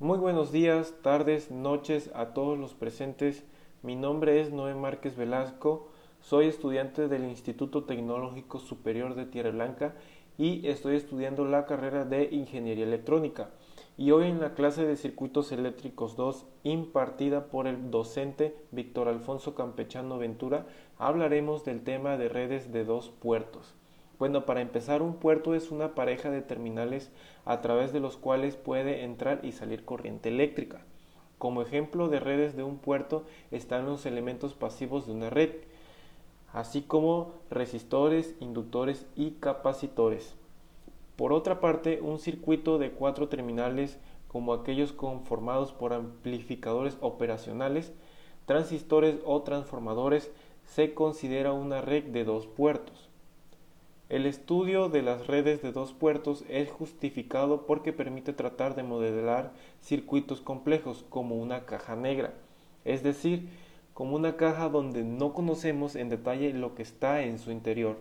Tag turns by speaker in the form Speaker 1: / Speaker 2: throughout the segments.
Speaker 1: Muy buenos días, tardes, noches a todos los presentes. Mi nombre es Noé Márquez Velasco, soy estudiante del Instituto Tecnológico Superior de Tierra Blanca y estoy estudiando la carrera de Ingeniería Electrónica. Y hoy en la clase de Circuitos Eléctricos 2, impartida por el docente Víctor Alfonso Campechano Ventura, hablaremos del tema de redes de dos puertos. Bueno, para empezar, un puerto es una pareja de terminales a través de los cuales puede entrar y salir corriente eléctrica. Como ejemplo de redes de un puerto están los elementos pasivos de una red, así como resistores, inductores y capacitores. Por otra parte, un circuito de cuatro terminales, como aquellos conformados por amplificadores operacionales, transistores o transformadores, se considera una red de dos puertos. El estudio de las redes de dos puertos es justificado porque permite tratar de modelar circuitos complejos como una caja negra, es decir, como una caja donde no conocemos en detalle lo que está en su interior.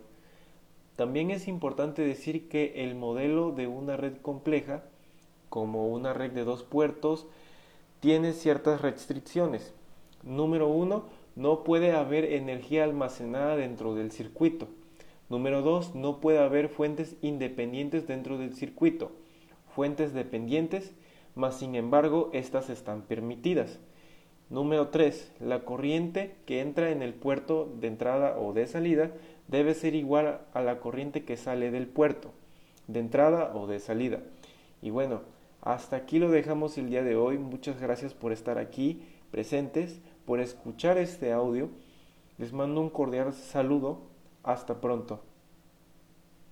Speaker 1: También es importante decir que el modelo de una red compleja, como una red de dos puertos, tiene ciertas restricciones. Número uno, no puede haber energía almacenada dentro del circuito. Número 2. No puede haber fuentes independientes dentro del circuito. Fuentes dependientes, mas sin embargo estas están permitidas. Número 3. La corriente que entra en el puerto de entrada o de salida debe ser igual a la corriente que sale del puerto, de entrada o de salida. Y bueno, hasta aquí lo dejamos el día de hoy. Muchas gracias por estar aquí presentes, por escuchar este audio. Les mando un cordial saludo hasta pronto.